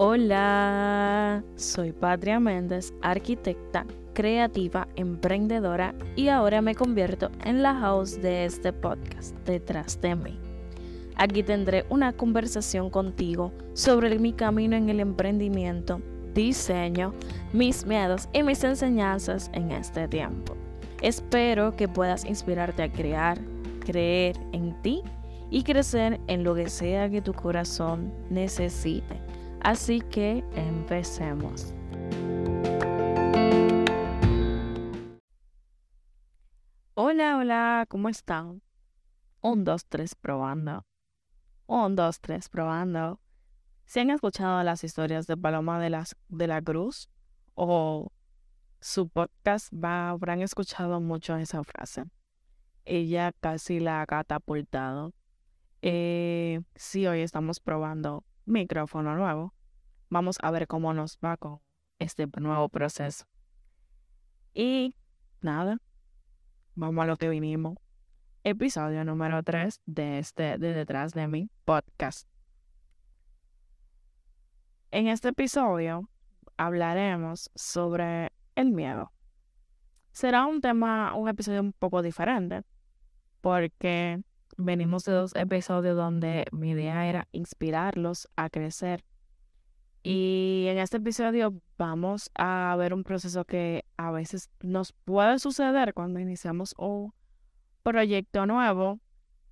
Hola, soy Patria Méndez, arquitecta, creativa, emprendedora y ahora me convierto en la host de este podcast, Detrás de mí. Aquí tendré una conversación contigo sobre mi camino en el emprendimiento, diseño, mis miedos y mis enseñanzas en este tiempo. Espero que puedas inspirarte a crear, creer en ti y crecer en lo que sea que tu corazón necesite. Así que empecemos. Hola, hola, ¿cómo están? Un, dos, tres, probando. Un, dos, tres, probando. ¿Se han escuchado las historias de Paloma de, las, de la Cruz? O su podcast va, habrán escuchado mucho esa frase. Ella casi la ha catapultado. Eh, sí, hoy estamos probando micrófono nuevo. Vamos a ver cómo nos va con este nuevo proceso. Y nada, vamos a lo que vinimos. Episodio número 3 de este de Detrás de mi podcast. En este episodio hablaremos sobre el miedo. Será un tema, un episodio un poco diferente, porque venimos de dos episodios donde mi idea era inspirarlos a crecer. Y en este episodio vamos a ver un proceso que a veces nos puede suceder cuando iniciamos un proyecto nuevo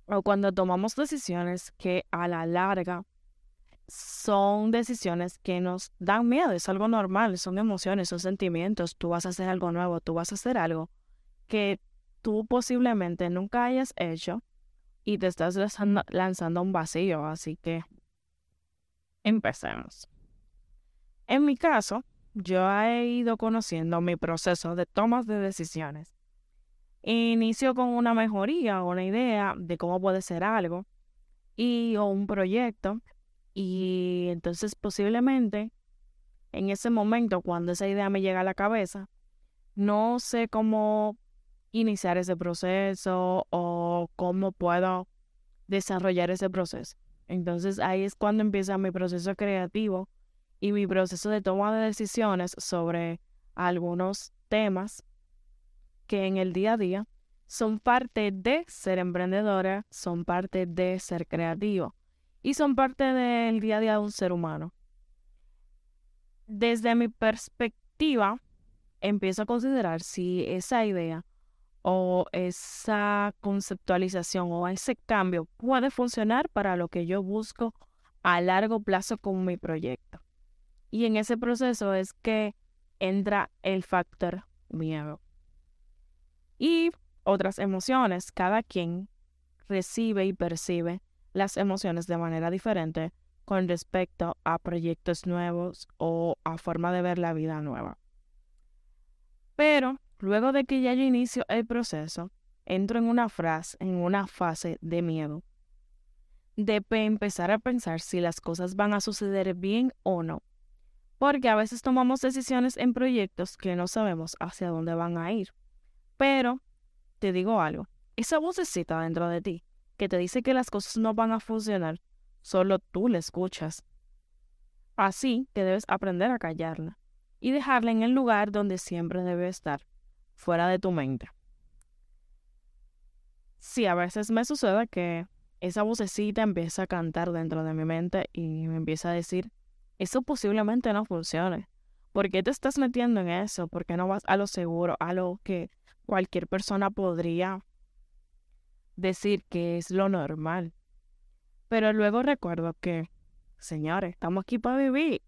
o cuando tomamos decisiones que a la larga son decisiones que nos dan miedo, es algo normal, son emociones, son sentimientos, tú vas a hacer algo nuevo, tú vas a hacer algo que tú posiblemente nunca hayas hecho y te estás lanzando, un vacío, así que empecemos. En mi caso, yo he ido conociendo mi proceso de tomas de decisiones. Inicio con una mejoría o una idea de cómo puede ser algo y o un proyecto y entonces posiblemente en ese momento cuando esa idea me llega a la cabeza, no sé cómo iniciar ese proceso o cómo puedo desarrollar ese proceso. Entonces ahí es cuando empieza mi proceso creativo y mi proceso de toma de decisiones sobre algunos temas que en el día a día son parte de ser emprendedora, son parte de ser creativo y son parte del día a día de un ser humano. Desde mi perspectiva, empiezo a considerar si esa idea o esa conceptualización o ese cambio puede funcionar para lo que yo busco a largo plazo con mi proyecto. Y en ese proceso es que entra el factor miedo. Y otras emociones, cada quien recibe y percibe las emociones de manera diferente con respecto a proyectos nuevos o a forma de ver la vida nueva. Pero Luego de que ya yo inicio el proceso, entro en una frase, en una fase de miedo, de empezar a pensar si las cosas van a suceder bien o no. Porque a veces tomamos decisiones en proyectos que no sabemos hacia dónde van a ir. Pero, te digo algo, esa vocecita dentro de ti que te dice que las cosas no van a funcionar, solo tú la escuchas. Así que debes aprender a callarla y dejarla en el lugar donde siempre debe estar, fuera de tu mente. Sí, a veces me sucede que esa vocecita empieza a cantar dentro de mi mente y me empieza a decir, eso posiblemente no funcione. ¿Por qué te estás metiendo en eso? ¿Por qué no vas a lo seguro, a lo que cualquier persona podría decir que es lo normal? Pero luego recuerdo que, señores, estamos aquí para vivir.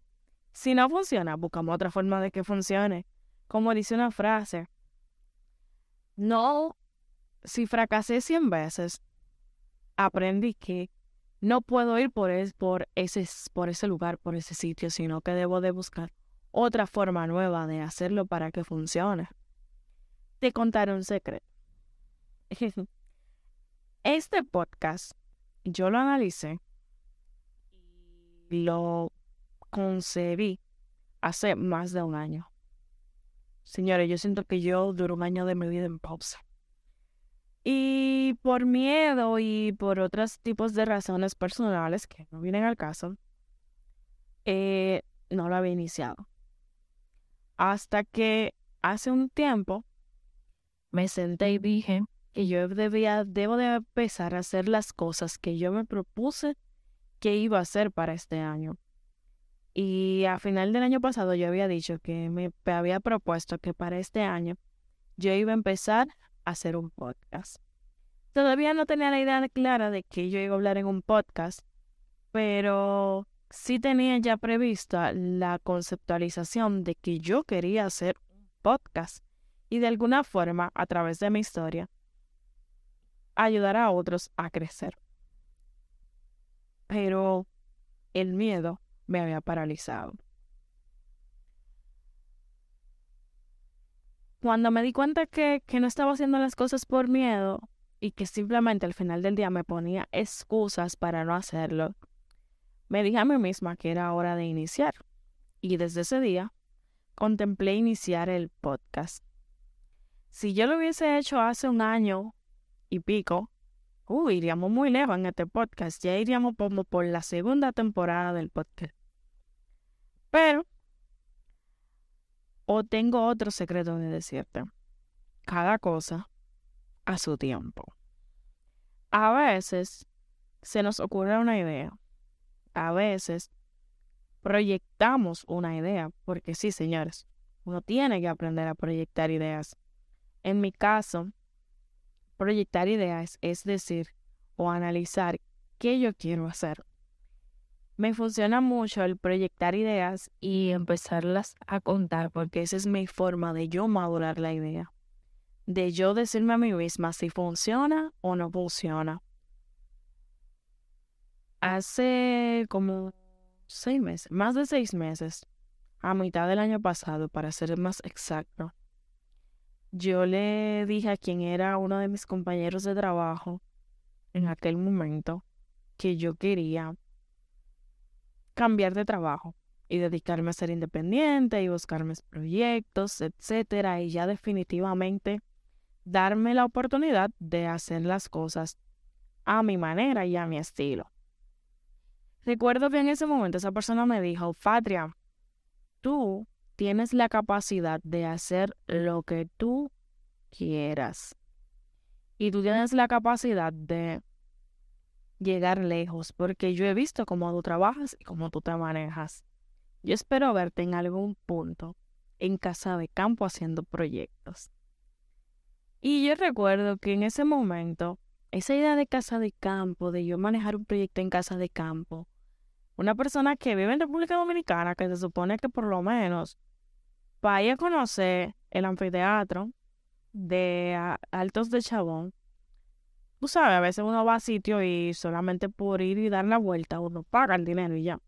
Si no funciona, buscamos otra forma de que funcione. Como dice una frase, no, si fracasé 100 veces, aprendí que no puedo ir por, por, ese, por ese lugar, por ese sitio, sino que debo de buscar otra forma nueva de hacerlo para que funcione. Te contaré un secreto. Este podcast yo lo analicé y lo concebí hace más de un año. Señores, yo siento que yo duro un año de mi vida en pausa. Y por miedo y por otros tipos de razones personales que no vienen al caso, eh, no lo había iniciado. Hasta que hace un tiempo me senté y dije que yo debía, debo de empezar a hacer las cosas que yo me propuse que iba a hacer para este año. Y a final del año pasado yo había dicho que me había propuesto que para este año yo iba a empezar a hacer un podcast. Todavía no tenía la idea clara de que yo iba a hablar en un podcast, pero sí tenía ya prevista la conceptualización de que yo quería hacer un podcast y de alguna forma, a través de mi historia, ayudar a otros a crecer. Pero el miedo me había paralizado. Cuando me di cuenta que, que no estaba haciendo las cosas por miedo y que simplemente al final del día me ponía excusas para no hacerlo, me dije a mí misma que era hora de iniciar. Y desde ese día contemplé iniciar el podcast. Si yo lo hubiese hecho hace un año y pico, uh, iríamos muy lejos en este podcast. Ya iríamos como por la segunda temporada del podcast. Pero, o tengo otro secreto de decirte. Cada cosa a su tiempo. A veces se nos ocurre una idea a veces proyectamos una idea, porque sí, señores, uno tiene que aprender a proyectar ideas. En mi caso, proyectar ideas es decir, o analizar qué yo quiero hacer. Me funciona mucho el proyectar ideas y empezarlas a contar, porque esa es mi forma de yo madurar la idea. De yo decirme a mí misma si funciona o no funciona hace como seis meses, más de seis meses, a mitad del año pasado, para ser más exacto, yo le dije a quien era uno de mis compañeros de trabajo en aquel momento que yo quería cambiar de trabajo y dedicarme a ser independiente y buscar mis proyectos, etcétera, y ya definitivamente darme la oportunidad de hacer las cosas a mi manera y a mi estilo. Recuerdo que en ese momento esa persona me dijo, Patria, tú tienes la capacidad de hacer lo que tú quieras. Y tú tienes la capacidad de llegar lejos, porque yo he visto cómo tú trabajas y cómo tú te manejas. Yo espero verte en algún punto en casa de campo haciendo proyectos. Y yo recuerdo que en ese momento esa idea de casa de campo, de yo manejar un proyecto en casa de campo, una persona que vive en República Dominicana, que se supone que por lo menos vaya a conocer el anfiteatro de Altos de Chabón, tú sabes, a veces uno va a sitio y solamente por ir y dar la vuelta uno paga el dinero y ya.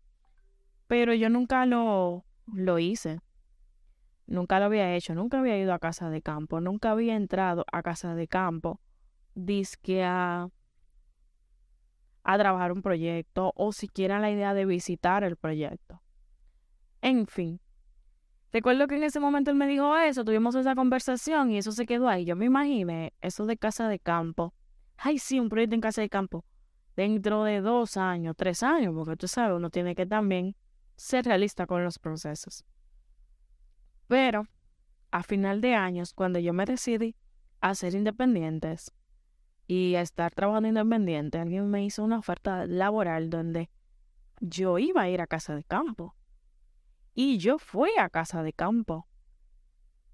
Pero yo nunca lo, lo hice. Nunca lo había hecho, nunca había ido a casa de campo, nunca había entrado a casa de campo disque a, a trabajar un proyecto o siquiera la idea de visitar el proyecto. En fin, recuerdo que en ese momento él me dijo eso, tuvimos esa conversación y eso se quedó ahí. Yo me imaginé eso de casa de campo. Ay, sí, un proyecto en casa de campo. Dentro de dos años, tres años, porque tú sabes, uno tiene que también ser realista con los procesos. Pero, a final de años, cuando yo me decidí a ser independientes, y a estar trabajando independiente, alguien me hizo una oferta laboral donde yo iba a ir a casa de campo. Y yo fui a casa de campo.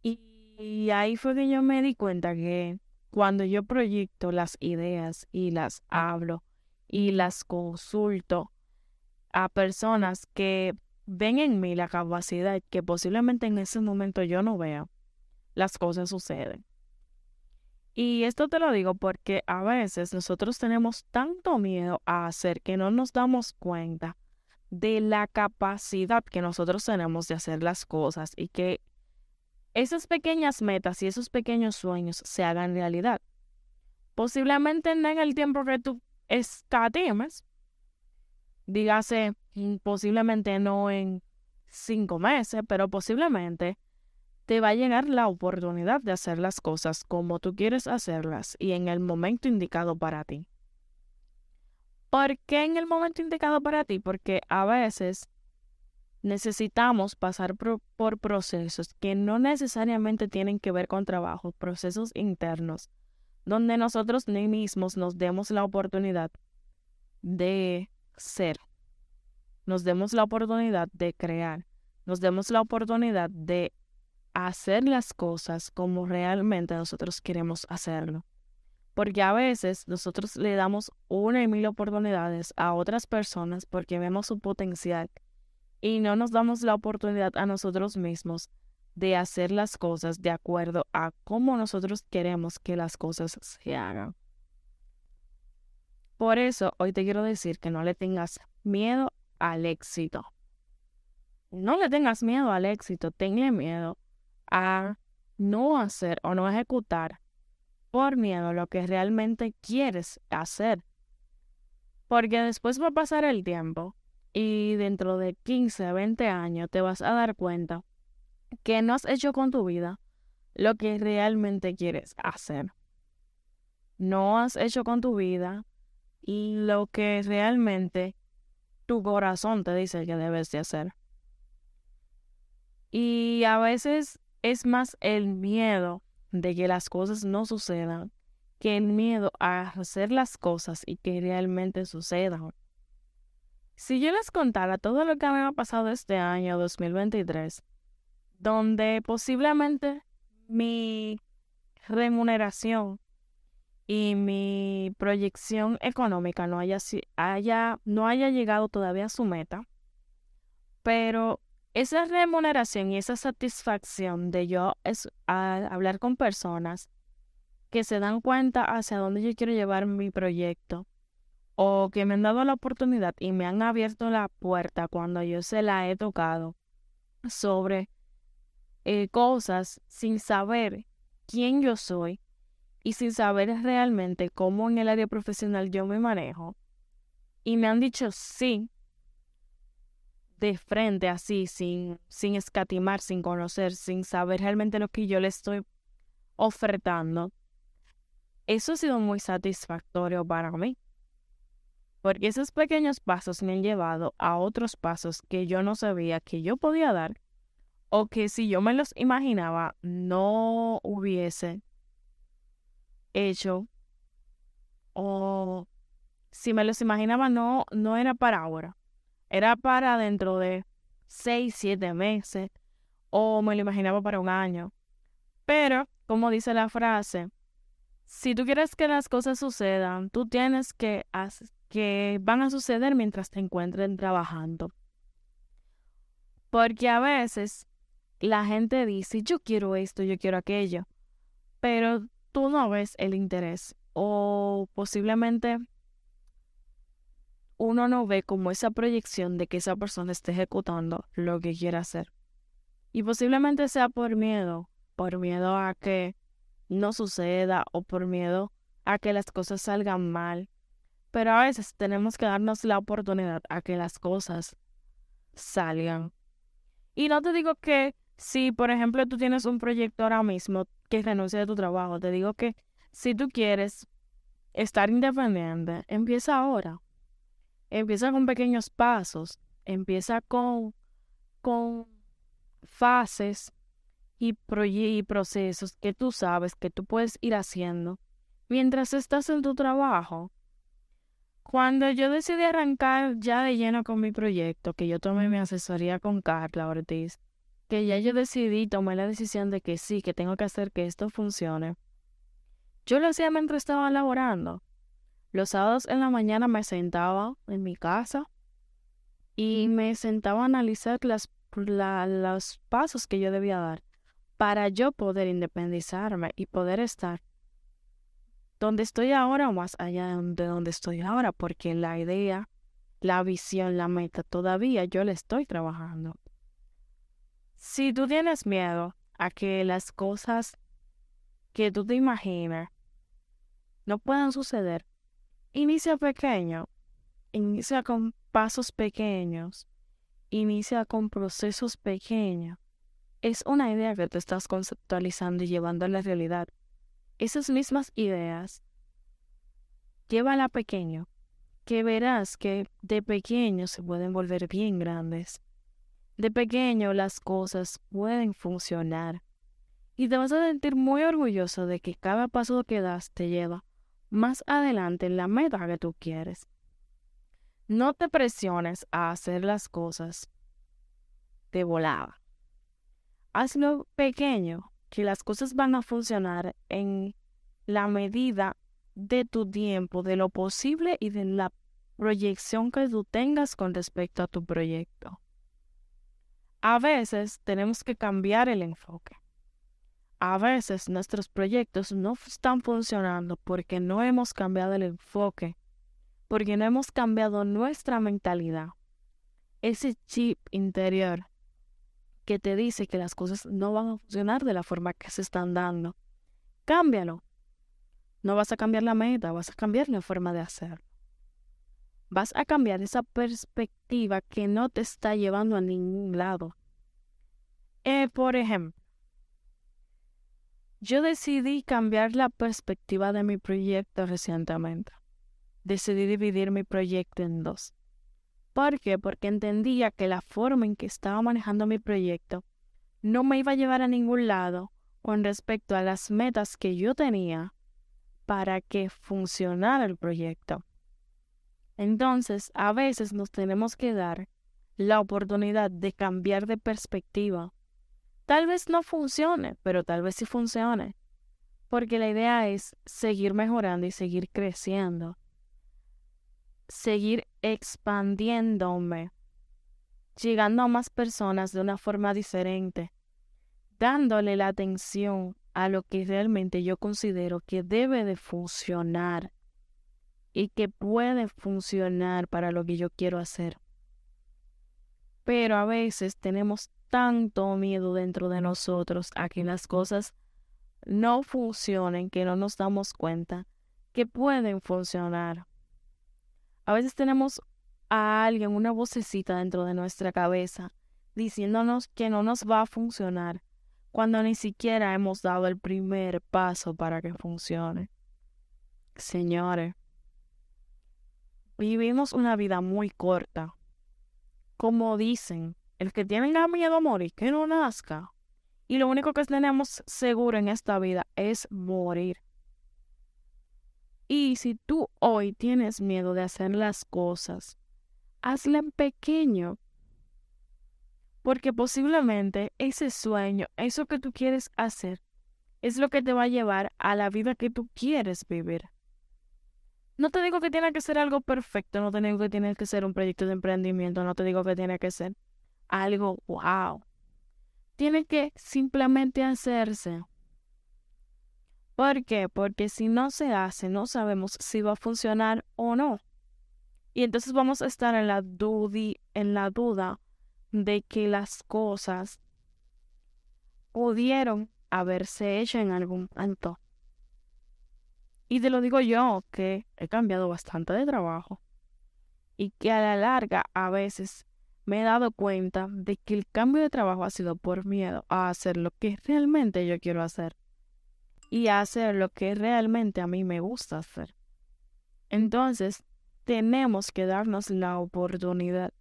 Y, ahí fue que yo me di cuenta que cuando yo proyecto las ideas y las hablo y las consulto a personas que ven en mí la capacidad que posiblemente en ese momento yo no vea, las cosas suceden. Y esto te lo digo porque a veces nosotros tenemos tanto miedo a hacer que no nos damos cuenta de la capacidad que nosotros tenemos de hacer las cosas y que esas pequeñas metas y esos pequeños sueños se hagan realidad. Posiblemente en el tiempo que tú escatimes, dígase, mm, posiblemente no en cinco meses, pero posiblemente te va a llegar la oportunidad de hacer las cosas como tú quieres hacerlas y en el momento indicado para ti. ¿Por qué en el momento indicado para ti? Porque a veces necesitamos pasar por, procesos que no necesariamente tienen que ver con trabajo, procesos internos, donde nosotros mismos nos demos la oportunidad de ser, nos demos la oportunidad de crear, nos demos la oportunidad de hacer las cosas como realmente nosotros queremos hacerlo. Porque a veces nosotros le damos una y mil oportunidades a otras personas porque vemos su potencial y no nos damos la oportunidad a nosotros mismos de hacer las cosas de acuerdo a cómo nosotros queremos que las cosas se hagan. Por eso hoy te quiero decir que no le tengas miedo al éxito. No le tengas miedo al éxito, tenle miedo a no hacer o no ejecutar por miedo lo que realmente quieres hacer. Porque después va a pasar el tiempo y dentro de 15, 20 años te vas a dar cuenta que no has hecho con tu vida lo que realmente quieres hacer. No has hecho con tu vida lo que realmente tu corazón te dice que debes de hacer. Y a veces es más el miedo de que las cosas no sucedan que el miedo a hacer las cosas y que realmente sucedan. Si yo les contara todo lo que me ha pasado este año 2023, donde posiblemente mi remuneración y mi proyección económica no haya, no haya llegado todavía a su meta, pero esa remuneración y esa satisfacción de yo es hablar con personas que se dan cuenta hacia dónde yo quiero llevar mi proyecto o que me han dado la oportunidad y me han abierto la puerta cuando yo se la he tocado sobre eh, cosas sin saber quién yo soy y sin saber realmente cómo en el área profesional yo me manejo. Y me han dicho sí de frente así, sin, sin escatimar, sin conocer, sin saber realmente lo que yo le estoy ofertando. Eso ha sido muy satisfactorio para mí porque esos pequeños pasos me han llevado a otros pasos que yo no sabía que yo podía dar o que si yo me los imaginaba no hubiese hecho o si me los imaginaba no, no era para ahora, era para dentro de seis, siete meses o me lo imaginaba para un año. Pero, como dice la frase, si tú quieres que las cosas sucedan, tú tienes que hacer que van a suceder mientras te encuentren trabajando. Porque a veces la gente dice, yo quiero esto, yo quiero aquello, pero tú no ves el interés o posiblemente uno no ve como esa proyección de que esa persona esté ejecutando lo que quiere hacer. Y posiblemente sea por miedo, por miedo a que no suceda o por miedo a que las cosas salgan mal pero a veces tenemos que darnos la oportunidad a que las cosas salgan. Y no te digo que si, por ejemplo, tú tienes un proyecto ahora mismo que renuncia de tu trabajo, te digo que si tú quieres estar independiente, empieza ahora. Empieza con pequeños pasos, empieza con, con fases y, y procesos que tú sabes que tú puedes ir haciendo mientras estás en tu trabajo cuando yo decidí arrancar ya de lleno con mi proyecto, que yo tomé mi asesoría con Carla Ortiz, que ya yo decidí, tomé la decisión de que sí, que tengo que hacer que esto funcione. Yo lo hacía mientras estaba laborando. Los sábados en la mañana me sentaba en mi casa y me sentaba a analizar las, los pasos que yo debía dar para yo poder independizarme y poder estar donde estoy ahora o más allá de donde estoy ahora, porque la idea, la visión, la meta, todavía yo le estoy trabajando. Si tú tienes miedo a que las cosas que tú te imaginas no puedan suceder, inicia pequeño, inicia con pasos pequeños, inicia con procesos pequeños. Es una idea que te estás conceptualizando y llevando a la realidad esas mismas ideas, llévala pequeño, que verás que de pequeño se pueden volver bien grandes. De pequeño las cosas pueden funcionar y te vas a sentir muy orgulloso de que cada paso que das te lleva más adelante en la meta que tú quieres. No te presiones a hacer las cosas de volada. Hazlo pequeño, que las cosas van a funcionar en la medida de tu tiempo, de lo posible y de la proyección que tú tengas con respecto a tu proyecto. A veces tenemos que cambiar el enfoque. A veces nuestros proyectos no están funcionando porque no hemos cambiado el enfoque, porque no hemos cambiado nuestra mentalidad, ese chip interior que te dice que las cosas no van a funcionar de la forma que se están dando. Cámbialo. No vas a cambiar la meta, vas a cambiar la forma de hacerlo. Vas a cambiar esa perspectiva que no te está llevando a ningún lado. Eh, por ejemplo, yo decidí cambiar la perspectiva de mi proyecto recientemente. Decidí dividir mi proyecto en dos. ¿Por qué? Porque entendía que la forma en que estaba manejando mi proyecto no me iba a llevar a ningún lado con respecto a las metas que yo tenía para que funcionara el proyecto. Entonces, a veces nos tenemos que dar la oportunidad de cambiar de perspectiva. Tal vez no funcione, pero tal vez sí funcione. Porque la idea es seguir mejorando y seguir creciendo. Seguir expandiéndome. Llegando a más personas de una forma diferente. Dándole la atención a lo que realmente yo considero que debe de funcionar y que puede funcionar para lo que yo quiero hacer. Pero a veces tenemos tanto miedo dentro de nosotros a que las cosas no funcionen que no nos damos cuenta que pueden funcionar. A veces tenemos a alguien, una vocecita dentro de nuestra cabeza, diciéndonos que no nos va a funcionar, cuando ni siquiera hemos dado el primer paso para que funcione. Señores, vivimos una vida muy corta. Como dicen, el que tiene miedo a morir, que no nazca. Y lo único que tenemos seguro en esta vida es morir. Y si tú hoy tienes miedo de hacer las cosas, hazla en pequeño porque posiblemente ese sueño, eso que tú quieres hacer, es lo que te va a llevar a la vida que tú quieres vivir. No te digo que tiene que ser algo perfecto, no te digo que tiene que ser un proyecto de emprendimiento, no te digo que tiene que ser algo wow. Tiene que simplemente hacerse. ¿Por qué? Porque si no se hace, no sabemos si va a funcionar o no. Y entonces vamos a estar en la, en la duda de que las cosas pudieron haberse hecho en algún momento. Y te lo digo yo, que he cambiado bastante de trabajo y que a la larga a veces me he dado cuenta de que el cambio de trabajo ha sido por miedo a hacer lo que realmente yo quiero hacer y a hacer lo que realmente a mí me gusta hacer. Entonces, tenemos que darnos la oportunidad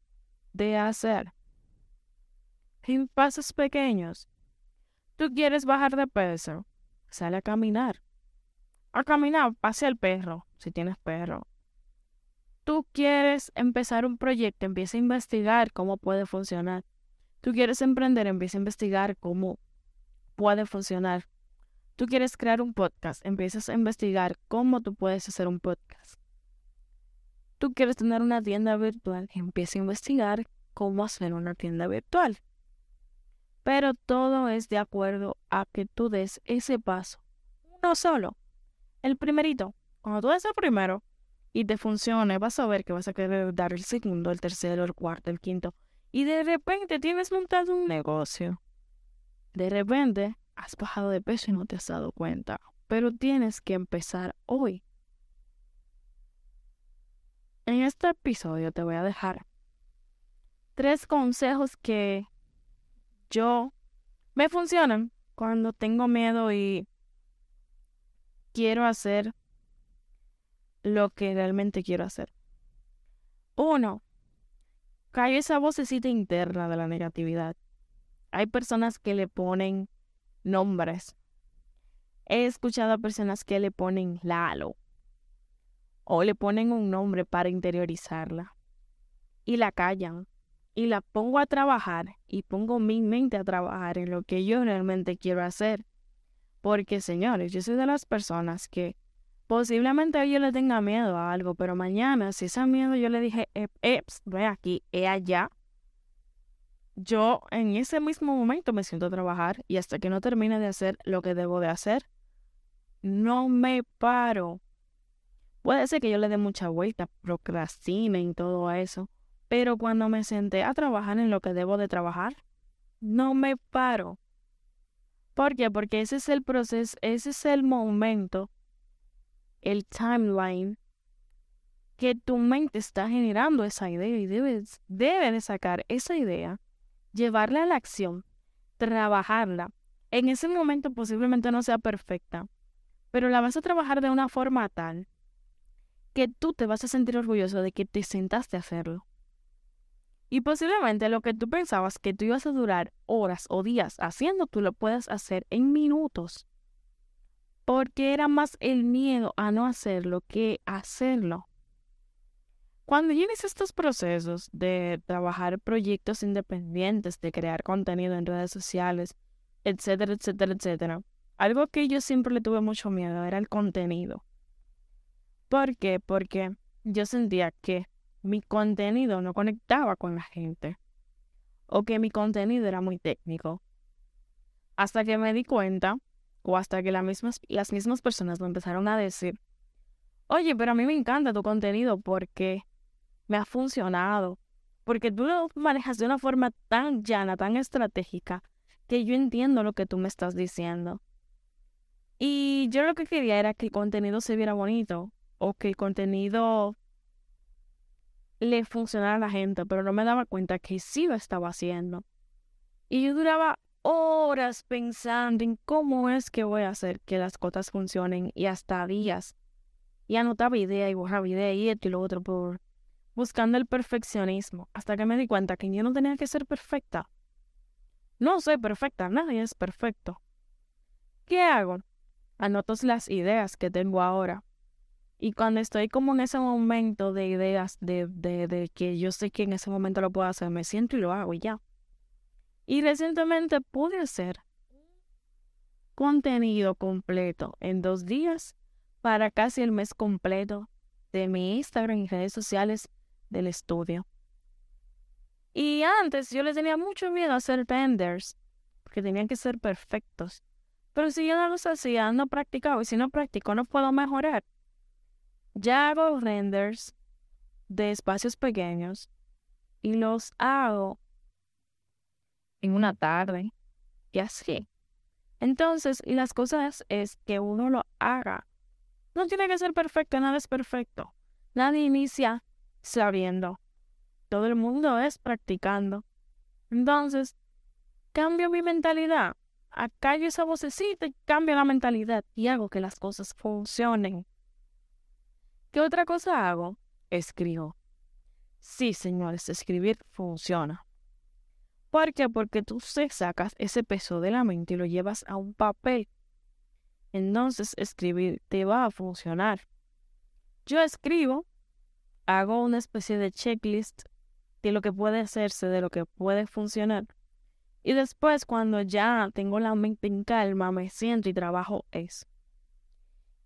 de hacer en pasos pequeños. Tú quieres bajar de peso, sale a caminar. A caminar, pase al perro, si tienes perro. Tú quieres empezar un proyecto, empieza a investigar cómo puede funcionar. Tú quieres emprender, empieza a investigar cómo puede funcionar. Tú quieres crear un podcast, empiezas a investigar cómo tú puedes hacer un podcast. Tú quieres tener una tienda virtual, empieza a investigar cómo hacer una tienda virtual. Pero todo es de acuerdo a que tú des ese paso. Uno solo. El primerito. Cuando tú des el primero y te funcione, vas a ver que vas a querer dar el segundo, el tercero, el cuarto, el quinto. Y de repente tienes montado un negocio. De repente has bajado de peso y no te has dado cuenta. Pero tienes que empezar hoy. En este episodio te voy a dejar tres consejos que yo me funcionan cuando tengo miedo y quiero hacer lo que realmente quiero hacer. Uno, cae esa vocecita interna de la negatividad. Hay personas que le ponen nombres. He escuchado a personas que le ponen Lalo o le ponen un nombre para interiorizarla y la callan y la pongo a trabajar y pongo mi mente a trabajar en lo que yo realmente quiero hacer. Porque, señores, yo soy de las personas que posiblemente yo le tenga miedo a algo, pero mañana, si ese miedo yo le dije, eps, ve aquí, he allá, yo en ese mismo momento me siento a trabajar y hasta que no termine de hacer lo que debo de hacer, no me paro. Puede ser que yo le dé mucha vuelta, procrastine y todo eso, pero cuando me senté a trabajar en lo que debo de trabajar, no me paro. ¿Por qué? Porque ese es el proceso, ese es el momento, el timeline que tu mente está generando esa idea y debes, debe de sacar esa idea, llevarla a la acción, trabajarla. En ese momento posiblemente no sea perfecta, pero la vas a trabajar de una forma tal que tú te vas a sentir orgulloso de que te sentaste a hacerlo. Y posiblemente lo que tú pensabas que tú ibas a durar horas o días haciendo, tú lo puedes hacer en minutos. Porque era más el miedo a no hacerlo que hacerlo. Cuando tienes estos procesos de trabajar proyectos independientes, de crear contenido en redes sociales, etcétera, etcétera, etcétera, algo que yo siempre le tuve mucho miedo era el contenido. ¿Por qué? Porque yo sentía que mi contenido no conectaba con la gente o que mi contenido era muy técnico. Hasta que me di cuenta o hasta que las mismas, las mismas personas me empezaron a decir, oye, pero a mí me encanta tu contenido porque me ha funcionado, porque tú lo manejas de una forma tan llana, tan estratégica, que yo entiendo lo que tú me estás diciendo. Y yo lo que quería era que el contenido se viera bonito o que el contenido le funcionara a la gente, pero no me daba cuenta que sí lo estaba haciendo. Y yo duraba horas pensando en cómo es que voy a hacer que las cosas funcionen y hasta días. Y anotaba idea y borraba idea y esto y lo otro por buscando el perfeccionismo, hasta que me di cuenta que yo no tenía que ser perfecta. No soy perfecta, nadie es perfecto. ¿Qué hago? Anoto las ideas que tengo ahora y cuando estoy como en ese momento de ideas, de, de, de, que yo sé que en ese momento lo puedo hacer, me siento y lo hago y ya. Y recientemente pude hacer contenido completo en dos días para casi el mes completo de mi Instagram y redes sociales del estudio. Y antes yo le tenía mucho miedo a hacer vendors, porque tenían que ser perfectos. Pero si yo no los hacía, no practicaba, y si no practico, no puedo mejorar. Ya hago renders de espacios pequeños y los hago en una tarde y así. Entonces, las cosas es que uno lo haga. No tiene que ser perfecto, nada es perfecto. Nadie inicia sabiendo. Todo el mundo es practicando. Entonces, cambio mi mentalidad. Acallo esa vocecita y cambio la mentalidad y hago que las cosas funcionen. ¿Qué otra cosa hago? Escribo. Sí, señores, escribir funciona. ¿Por qué? Porque tú sacas ese peso de la mente y lo llevas a un papel. Entonces escribir te va a funcionar. Yo escribo, hago una especie de checklist de lo que puede hacerse, de lo que puede funcionar. Y después, cuando ya tengo la mente en calma, me siento y trabajo eso.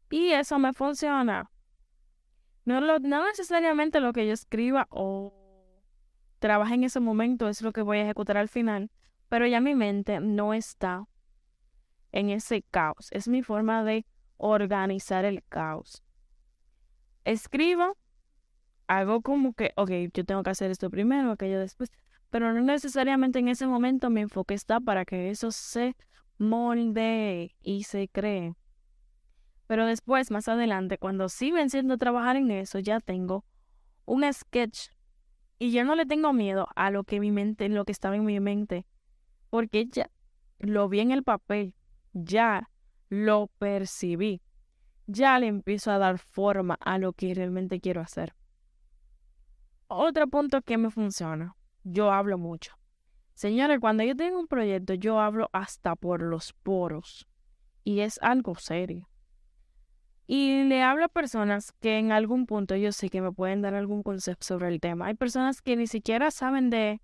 Y eso me funciona. No, no necesariamente lo que yo escriba o trabaje en ese momento es lo que voy a ejecutar al final, pero ya mi mente no está en ese caos. Es mi forma de organizar el caos. Escribo, hago como que, ok, yo tengo que hacer esto primero, aquello después, pero no necesariamente en ese momento mi enfoque está para que eso se molde y se cree. Pero después, más adelante, cuando sí venciendo a trabajar en eso, ya tengo un sketch. Y yo no le tengo miedo a lo que mi mente, lo que estaba en mi mente. Porque ya lo vi en el papel. Ya lo percibí. Ya le empiezo a dar forma a lo que realmente quiero hacer. Otro punto que me funciona. yo hablo mucho. Señores, cuando yo tengo un proyecto, yo hablo hasta por los poros. Y es algo serio. Y le hablo a personas que en algún punto yo sé que me pueden dar algún consejo sobre el tema. Hay personas que ni siquiera saben de,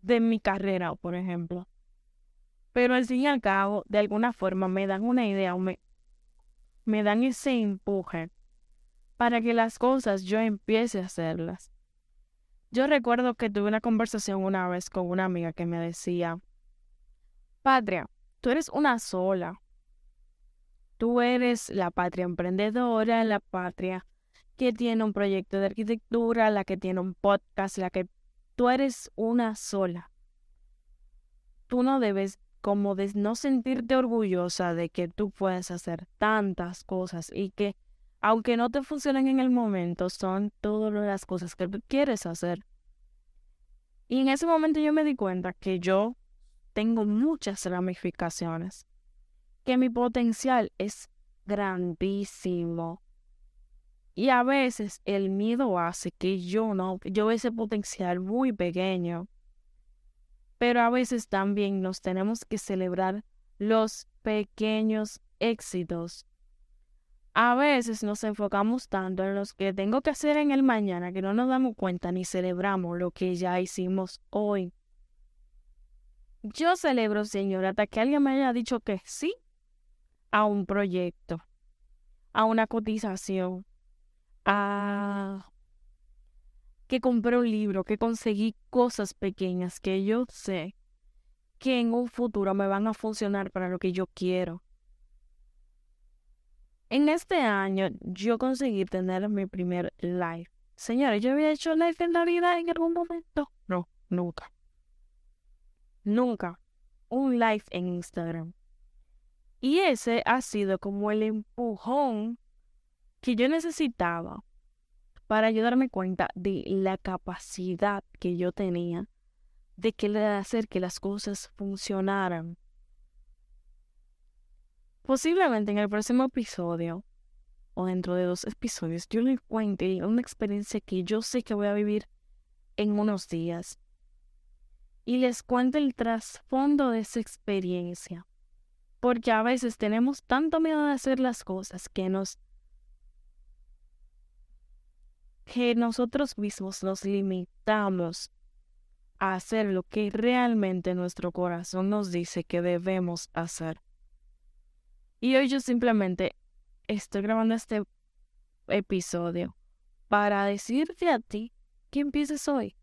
de mi carrera, por ejemplo. Pero al fin y al cabo, de alguna forma me dan una idea o me, me dan ese empuje para que las cosas yo empiece a hacerlas. Yo recuerdo que tuve una conversación una vez con una amiga que me decía, Patria, tú eres una sola. Tú eres la patria emprendedora, la patria que tiene un proyecto de arquitectura, la que tiene un podcast, la que tú eres una sola. Tú no debes como de no sentirte orgullosa de que tú puedes hacer tantas cosas y que aunque no te funcionen en el momento, son todas las cosas que quieres hacer. Y en ese momento yo me di cuenta que yo tengo muchas ramificaciones, que mi potencial es grandísimo. Y a veces el miedo hace que yo no, yo ese potencial muy pequeño. Pero a veces también nos tenemos que celebrar los pequeños éxitos a veces nos enfocamos tanto en los que tengo que hacer en el mañana que no nos damos cuenta ni celebramos lo que ya hicimos hoy. Yo celebro, señora, hasta que alguien me haya dicho que sí a un proyecto, a una cotización, a que compré un libro, que conseguí cosas pequeñas que yo sé que en un futuro me van a funcionar para lo que yo quiero. En este año yo conseguí tener mi primer live. Señores, ¿yo había hecho live en la vida en algún momento? No, nunca. Nunca. Un live en Instagram. Y ese ha sido como el empujón que yo necesitaba para ayudarme cuenta de la capacidad que yo tenía de hacer que las cosas funcionaran. Posiblemente en el próximo episodio o dentro de dos episodios yo les cuente una experiencia que yo sé que voy a vivir en unos días y les cuente el trasfondo de esa experiencia. Porque a veces tenemos tanto miedo de hacer las cosas que nos que nosotros mismos nos limitamos a hacer lo que realmente nuestro corazón nos dice que debemos hacer. Y hoy yo simplemente estoy grabando este episodio para decirte a ti que empieces hoy.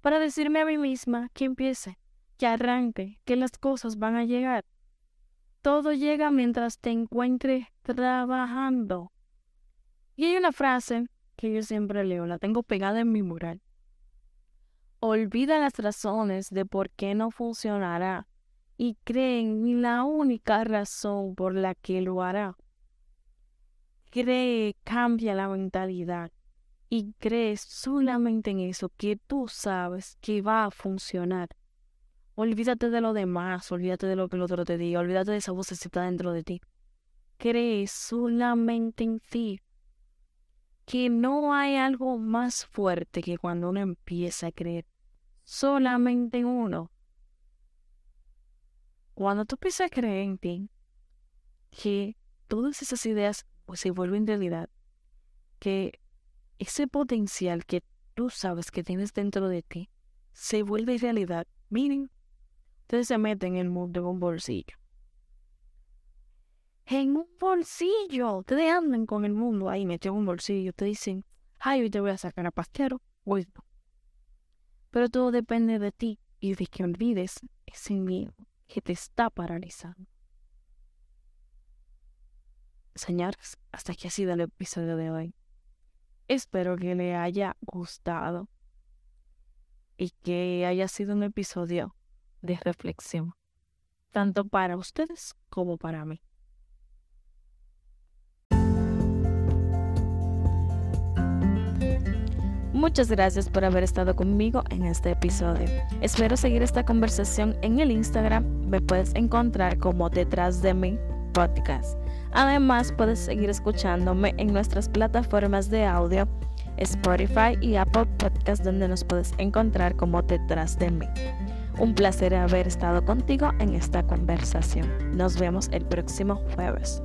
Para decirme a mí misma que empiece, que arranque, que las cosas van a llegar. Todo llega mientras te encuentres trabajando. Y hay una frase que yo siempre leo, la tengo pegada en mi mural. Olvida las razones de por qué no funcionará y creen en la única razón por la que lo hará. Cree, cambia la mentalidad y crees solamente en eso que tú sabes que va a funcionar. Olvídate de lo demás, olvídate de lo que el otro te diga, olvídate de esa voz que está dentro de ti. Cree solamente en ti. Que no hay algo más fuerte que cuando uno empieza a creer solamente en uno cuando tú empiezas a creer en ti, que todas esas ideas pues, se vuelven realidad, que ese potencial que tú sabes que tienes dentro de ti se vuelve realidad. Miren, ustedes se meten en el mundo en un bolsillo. En un bolsillo. Ustedes andan con el mundo ahí metido en un bolsillo. Te dicen, ay, hoy te voy a sacar a pastero. Hoy no. Pero todo depende de ti y de que olvides ese miedo que te está paralizando. Señores, hasta aquí ha sido el episodio de hoy. Espero que le haya gustado y que haya sido un episodio de reflexión, tanto para ustedes como para mí. Muchas gracias por haber estado conmigo en este episodio. Espero seguir esta conversación en el Instagram. Me puedes encontrar como detrás de mi podcast. Además, puedes seguir escuchándome en nuestras plataformas de audio Spotify y Apple Podcast donde nos puedes encontrar como detrás de mí. Un placer haber estado contigo en esta conversación. Nos vemos el próximo jueves.